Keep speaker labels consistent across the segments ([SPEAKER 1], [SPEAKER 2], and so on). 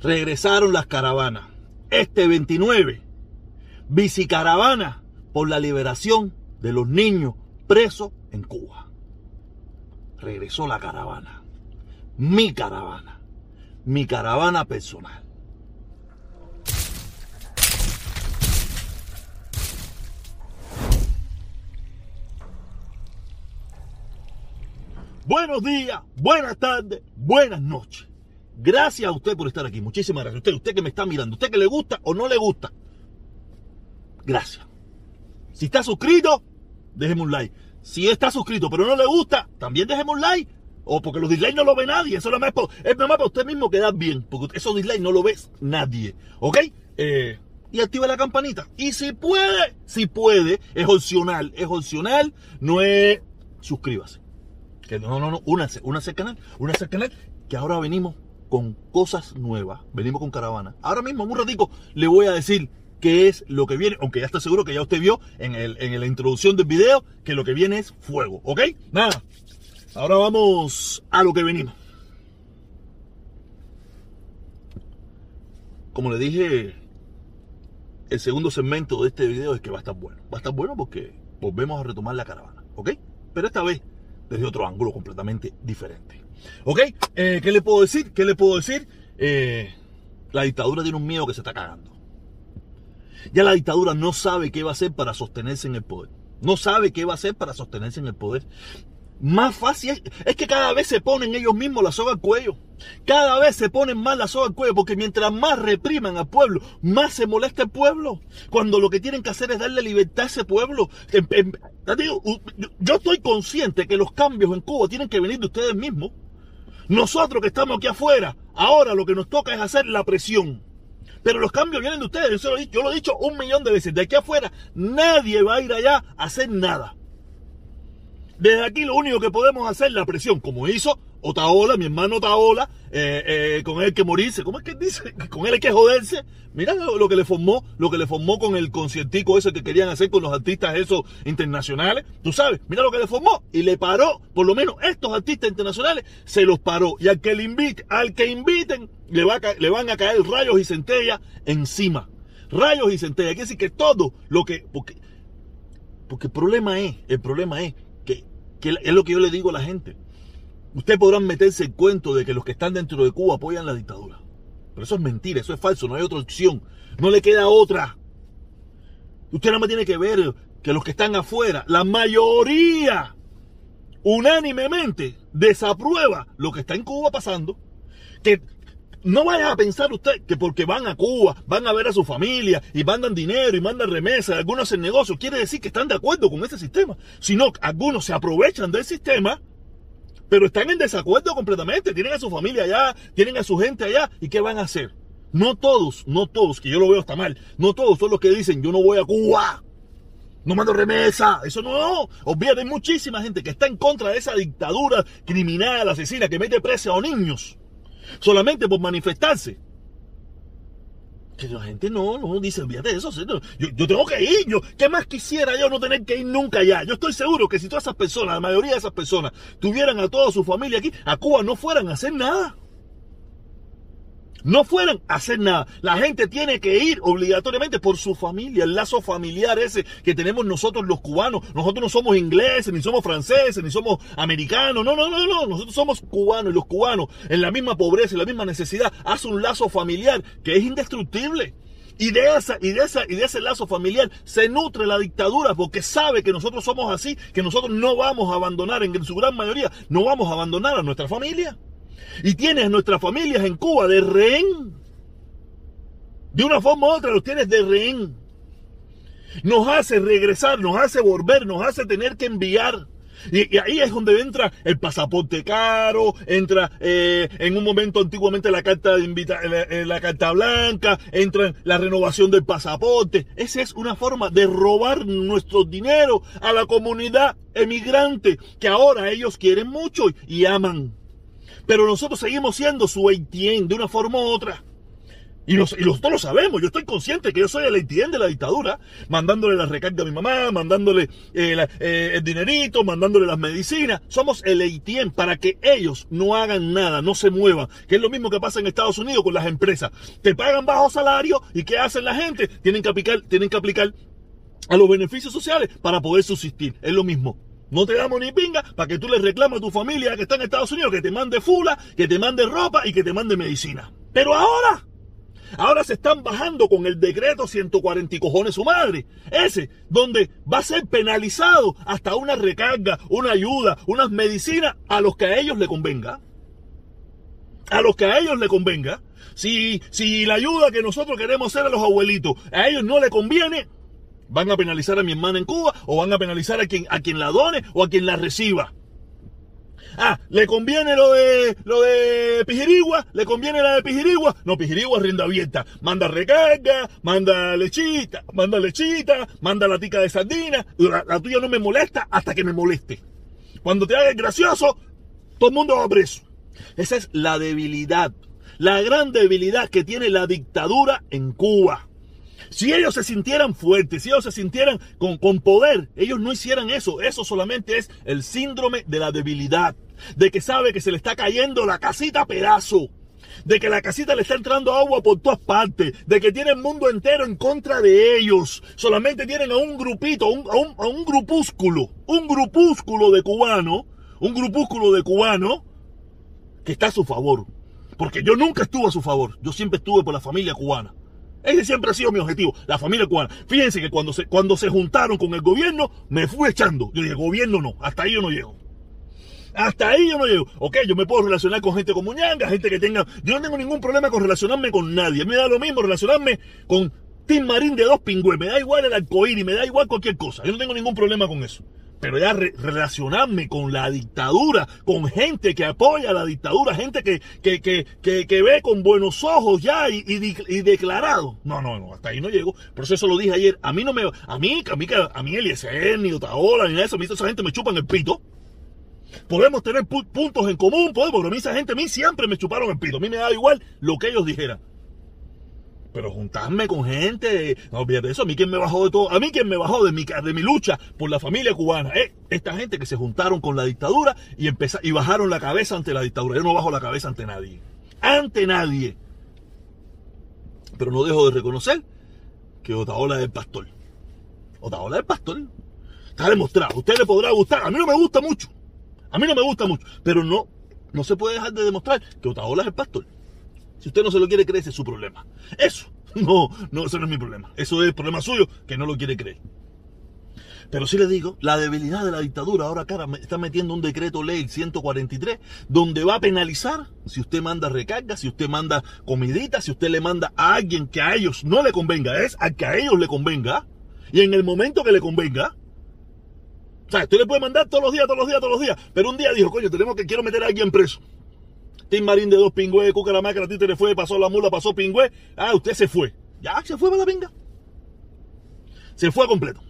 [SPEAKER 1] regresaron las caravanas. Este 29, bicicaravana por la liberación de los niños presos en Cuba. Regresó la caravana. Mi caravana. Mi caravana personal. Buenos días, buenas tardes, buenas noches. Gracias a usted por estar aquí. Muchísimas gracias. Usted, usted que me está mirando, usted que le gusta o no le gusta. Gracias. Si está suscrito, déjeme un like. Si está suscrito pero no le gusta, también déjeme un like. O porque los dislikes no lo ve nadie. Eso es, es nada más para usted mismo quedar bien. Porque esos dislikes no lo ve nadie. ¿Ok? Eh, y activa la campanita. Y si puede, si puede, es opcional. Es opcional. No es. Suscríbase. Que no, no, no. Únase, únase al canal. Únase al canal. Que ahora venimos con cosas nuevas. Venimos con caravana. Ahora mismo, en un ratico, le voy a decir qué es lo que viene, aunque ya está seguro que ya usted vio en, el, en la introducción del video que lo que viene es fuego, ¿ok? Nada, ahora vamos a lo que venimos. Como le dije, el segundo segmento de este video es que va a estar bueno. Va a estar bueno porque volvemos a retomar la caravana, ¿ok? Pero esta vez desde otro ángulo completamente diferente. ¿Ok? Eh, ¿Qué le puedo decir? ¿Qué le puedo decir? Eh, la dictadura tiene un miedo que se está cagando. Ya la dictadura no sabe qué va a hacer para sostenerse en el poder. No sabe qué va a hacer para sostenerse en el poder. Más fácil es, que cada vez se ponen ellos mismos la soga al cuello. Cada vez se ponen más la soga al cuello porque mientras más repriman al pueblo, más se molesta el pueblo. Cuando lo que tienen que hacer es darle libertad a ese pueblo. Em, em, yo estoy consciente que los cambios en Cuba tienen que venir de ustedes mismos. Nosotros que estamos aquí afuera, ahora lo que nos toca es hacer la presión. Pero los cambios vienen de ustedes. Yo, lo, he dicho un millón de veces. De aquí afuera, nadie va a ir allá a hacer nada. Desde aquí lo único que podemos hacer es la presión, como hizo Otaola, mi hermano Otaola, eh, eh, con hay que morirse. ¿Cómo es que dice? Con él hay que joderse. Mira lo, que le formó, lo que le formó con el conciertico ese que querían hacer con los artistas esos internacionales. Tú sabes, mira lo que le formó. Y le paró, por lo menos estos artistas internacionales, se los paró. Y al que le invite, al que inviten, le, va le van a caer rayos y centellas encima. Rayos y centellas. Quiere decir que todo lo que. Porque, porque el problema es, el problema es que es lo que yo le digo a la gente Ustedes podrán meterse el cuento de que los que están dentro de Cuba apoyan la dictadura. Pero eso es mentira, eso es falso, no hay otra opción. No le queda otra. Usted nada más tiene que ver que los que están afuera, la mayoría, unánimemente, desaprueba lo que está en Cuba pasando. Que no vaya a pensar usted que porque van a Cuba, van a ver a su familia y mandan dinero y mandan remesas, algunos hacen negocios, quiere decir que están de acuerdo con ese sistema. Sino algunos se aprovechan del sistema pero están en desacuerdo completamente. Tienen a su familia allá, tienen a su gente allá. ¿Y qué van a hacer? No todos, no todos, que yo lo veo hasta mal. No todos son los que dicen, yo no voy a Cuba. No mando remesa. Eso no. Olvídate, hay muchísima gente que está en contra de esa dictadura criminal, asesina, que mete preso a niños. Solamente por manifestarse. Que la gente no, no dice, olvídate de eso. Yo, yo, tengo que ir. Yo, ¿Qué más quisiera yo no tener que ir nunca allá? Yo estoy seguro que si todas esas personas, la mayoría de esas personas, tuvieran a toda su familia aquí, a Cuba no fueran a hacer nada no fueran a hacer nada. La gente tiene que ir obligatoriamente por su familia, el lazo familiar ese que tenemos nosotros los cubanos. Nosotros no somos ingleses, ni somos franceses, ni somos americanos. No, no, no, no. Nosotros somos cubanos y los cubanos en la misma pobreza, en la misma necesidad, hace un lazo familiar que es indestructible. Y de, esa, y, de esa, y de ese lazo familiar se nutre la dictadura porque sabe que nosotros somos así, que nosotros no vamos a abandonar, en su gran mayoría, no vamos a abandonar a nuestra familia. Y tienes nuestras familias en Cuba de rehén. De una forma u otra los tienes de rehén. Nos hace regresar, nos hace volver, nos hace tener que enviar. Y, ahí es donde entra el pasaporte caro, entra eh, en un momento antiguamente la carta de invita, eh, la, carta blanca, entra la renovación del pasaporte. Esa es una forma de robar nuestro dinero a la comunidad emigrante que ahora ellos quieren mucho y aman. Pero nosotros seguimos siendo su ATM de una forma u otra. Y, nosotros lo sabemos, yo estoy consciente que yo soy el ATM de la dictadura, mandándole la recarga a mi mamá, mandándole eh, eh, el dinerito, mandándole las medicinas. Somos el ATM para que ellos no hagan nada, no se muevan. Que es lo mismo que pasa en Estados Unidos con las empresas. Te pagan bajo salario y ¿qué hacen la gente? Tienen que aplicar, tienen que aplicar a los beneficios sociales para poder subsistir. Es lo mismo. No te damos ni pinga para que tú le reclames a tu familia que está en Estados Unidos que te mande fula, que te mande ropa y que te mande medicina. Pero ahora Ahora se están bajando con el decreto 140 y cojones su madre. Ese, donde va a ser penalizado hasta una recarga, una ayuda, unas medicinas a los que a ellos le convenga. A los que a ellos le convenga. Si, si la ayuda que nosotros queremos hacer a los abuelitos a ellos no le conviene, van a penalizar a mi hermana en Cuba o van a penalizar a quien, a quien la done o a quien la reciba. Ah, ¿le conviene lo de lo de Pijirigua? ¿Le conviene la de Pijirigua? No, Pijirigua rienda abierta. Manda recarga, manda lechita, manda lechita, manda la tica de sardina. La, tuya no me molesta hasta que me moleste. Cuando te hagas gracioso, todo el mundo va preso. Esa es la debilidad, la gran debilidad que tiene la dictadura en Cuba. Si ellos se sintieran fuertes, si ellos se sintieran con, con, poder, ellos no hicieran eso. Eso solamente es el síndrome de la debilidad de que sabe que se le está cayendo la casita a pedazo, de que la casita le está entrando agua por todas partes, de que tiene el mundo entero en contra de ellos. Solamente tienen a un grupito, a un, a un, grupúsculo, un grupúsculo de cubano, un grupúsculo de cubano que está a su favor. Porque yo nunca estuve a su favor, yo siempre estuve por la familia cubana. Ese siempre ha sido mi objetivo, la familia cubana. Fíjense que cuando se, cuando se juntaron con el gobierno, me fui echando. Yo dije, gobierno no, hasta ahí yo no llego. Hasta ahí yo no llego. Ok, yo me puedo relacionar con gente como Ñanga, gente que tenga. Yo no tengo ningún problema con relacionarme con nadie. Me da lo mismo relacionarme con Tim Marín de dos pingües. Me da igual el arcoíris, me da igual cualquier cosa. Yo no tengo ningún problema con eso. Pero ya relacionarme con la dictadura, con gente que apoya la dictadura, gente que, que, que, que, ve con buenos ojos ya y, y, declarado. No, no, no, hasta ahí no llego. Por eso eso lo dije ayer. A mí no me. A mí, a mí, a mí Eliezer, ni Otaola, ni nada de eso. A mí esa gente me chupan el pito. Podemos tener puntos en común, podemos, pero a mí esa gente a mí siempre me chuparon el pito. A mí me da igual lo que ellos dijeran. Pero juntarme con gente, no olvídate eso, a mí quien me bajó de todo, a mí quien me bajó de mi, de mi lucha por la familia cubana, eh, esta gente que se juntaron con la dictadura y, y bajaron la cabeza ante la dictadura. Yo no bajo la cabeza ante nadie, ante nadie. Pero no dejo de reconocer que Otaola es el pastor. Otaola es el pastor. Está demostrado. Usted le podrá gustar. A mí no me gusta mucho. A mí no me gusta mucho, pero no, no se puede dejar de demostrar que Otaola es el pastor. Si usted no se lo quiere creer, ese es su problema. Eso, no, no, eso no es mi problema. Eso es el problema suyo, que no lo quiere creer. Pero sí le digo, la debilidad de la dictadura ahora, cara, está metiendo un decreto ley 143, donde va a penalizar si usted manda recarga, si usted manda comidita, si usted le manda a alguien que a ellos no le convenga, es a que a ellos le convenga, y en el momento que le convenga, o sea, usted le puede mandar todos los días, todos los días, todos los días. Pero un día dijo, coño, tenemos que quiero meter a alguien preso. Tim Marín de dos pingües, Cucaramacra, a ti te le fue, pasó la mula, pasó pingüe. Ah, usted se fue. Ya, se fue para la pinga. Se fue completo.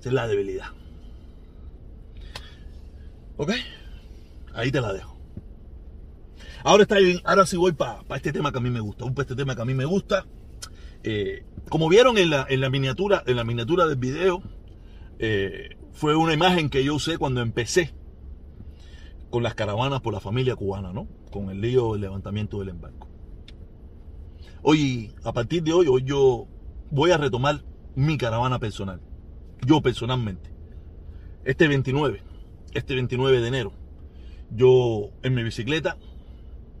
[SPEAKER 1] Esa es la debilidad. ¿Ok? Ahí te la dejo. Ahora, está ahora sí voy para este tema que a mí me gusta. Un este tema que a mí me gusta. Eh, como vieron en la, en la, miniatura, en la miniatura del video, eh, fue una imagen que yo usé cuando empecé con las caravanas por la familia cubana, ¿no? Con el lío del levantamiento del embarco. Hoy, a partir de hoy, hoy yo voy a retomar mi caravana personal. Yo personalmente. Este 29, este 29 de enero, yo en mi bicicleta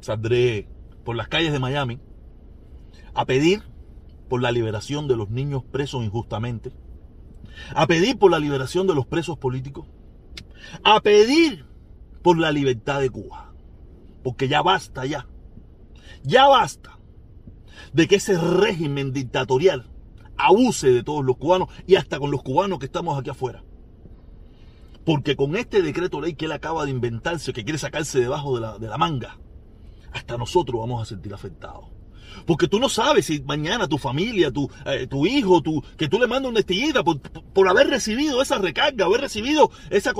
[SPEAKER 1] saldré por las calles de Miami a pedir por la liberación de los niños presos injustamente, a pedir por la liberación de los presos políticos, a pedir por la libertad de Cuba. Porque ya basta, ya. Ya basta de que ese régimen dictatorial abuse de todos los cubanos y hasta con los cubanos que estamos aquí afuera. Porque con este decreto ley que él acaba de inventarse, que quiere sacarse debajo de la, de la manga, hasta nosotros vamos a sentir afectados. Porque tú no sabes si mañana tu familia, tu, eh, tu hijo, tu, que tú le mandas una estillita por, por, haber recibido esa recarga, haber recibido esa,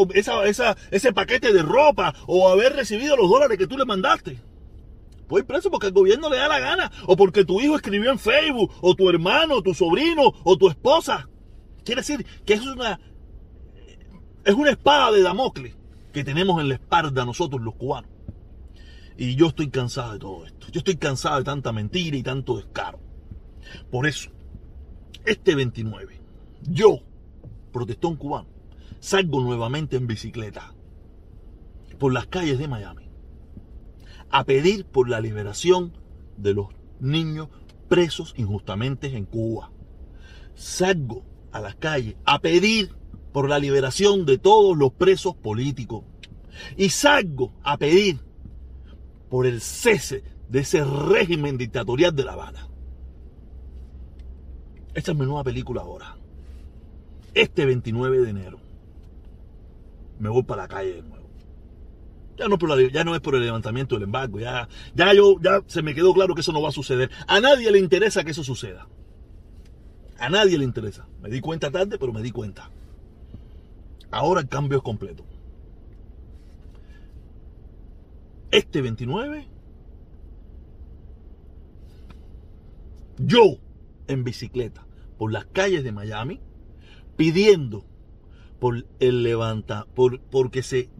[SPEAKER 1] esa, ese paquete de ropa o haber recibido los dólares que tú le mandaste. ir preso porque el gobierno le da la gana, o porque tu hijo escribió en Facebook, o tu hermano, o tu sobrino, o tu esposa. Quiere decir que es una, es una espada de Damocles que tenemos en la espalda nosotros los cubanos. Y yo estoy cansado de todo esto. Yo estoy cansado de tanta mentira y tanto descaro. Por eso, este 29, yo, protestón cubano, salgo nuevamente en bicicleta por las calles de Miami a pedir por la liberación de los niños presos injustamente en Cuba. Salgo a las calles a pedir por la liberación de todos los presos políticos. Y salgo a pedir por el cese de ese régimen dictatorial de La Habana. Esta es mi nueva película ahora. Este 29 de enero me voy para la calle de nuevo. Ya no, ya no es por el levantamiento del embargo, ya, ya, yo, ya se me quedó claro que eso no va a suceder. A nadie le interesa que eso suceda. A nadie le interesa. Me di cuenta tarde, pero me di cuenta. Ahora el cambio es completo. Este 29, yo en bicicleta por las calles de Miami, pidiendo por el levanta, por, porque se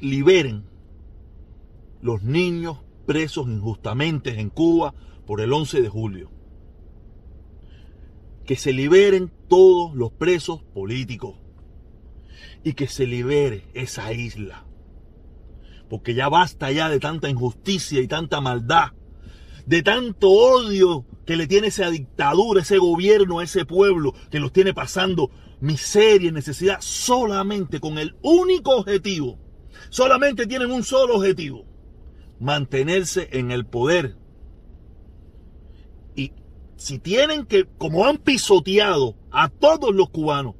[SPEAKER 1] liberen los niños presos injustamente en Cuba por el 11 de julio. Que se liberen todos los presos políticos y que se libere esa isla. Porque ya basta ya de tanta injusticia y tanta maldad, de tanto odio que le tiene esa dictadura, ese gobierno, ese pueblo que los tiene pasando miseria y necesidad solamente con el único objetivo solamente tienen un solo objetivo, mantenerse en el poder. Y si tienen que, como han pisoteado a todos los cubanos,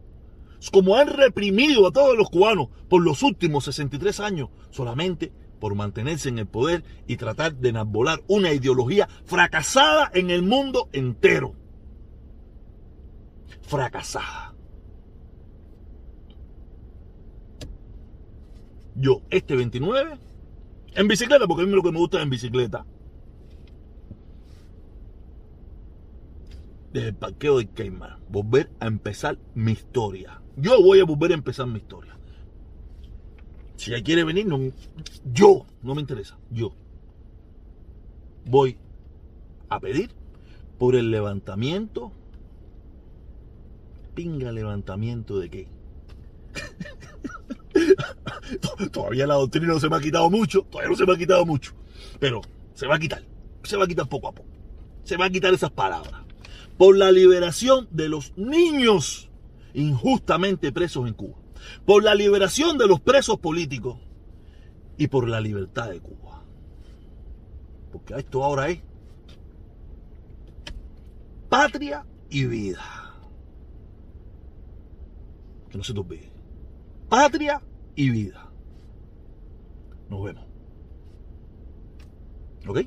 [SPEAKER 1] como han reprimido a todos los cubanos por los últimos 63 años, solamente por mantenerse en el poder y tratar de enarbolar una ideología fracasada en el mundo entero. Fracasada. yo este 29 en bicicleta, porque a mí lo que me gusta es en bicicleta. Desde el parqueo de Keimar, volver a empezar mi historia. Yo voy a volver a empezar mi historia. Si ella quiere venir, yo, no me interesa, yo voy a pedir por el levantamiento. Pinga levantamiento de qué? Todavía la doctrina no se me ha quitado mucho, todavía no se me ha quitado mucho, pero se va a quitar, se va a quitar poco a poco. Se va a quitar esas palabras. Por la liberación de los niños injustamente presos en Cuba. Por la liberación de los presos políticos. Y por la libertad de Cuba. Porque esto ahora es patria y vida. Que no se te olvide. Patria y vida. Nos vemos. ¿Ok?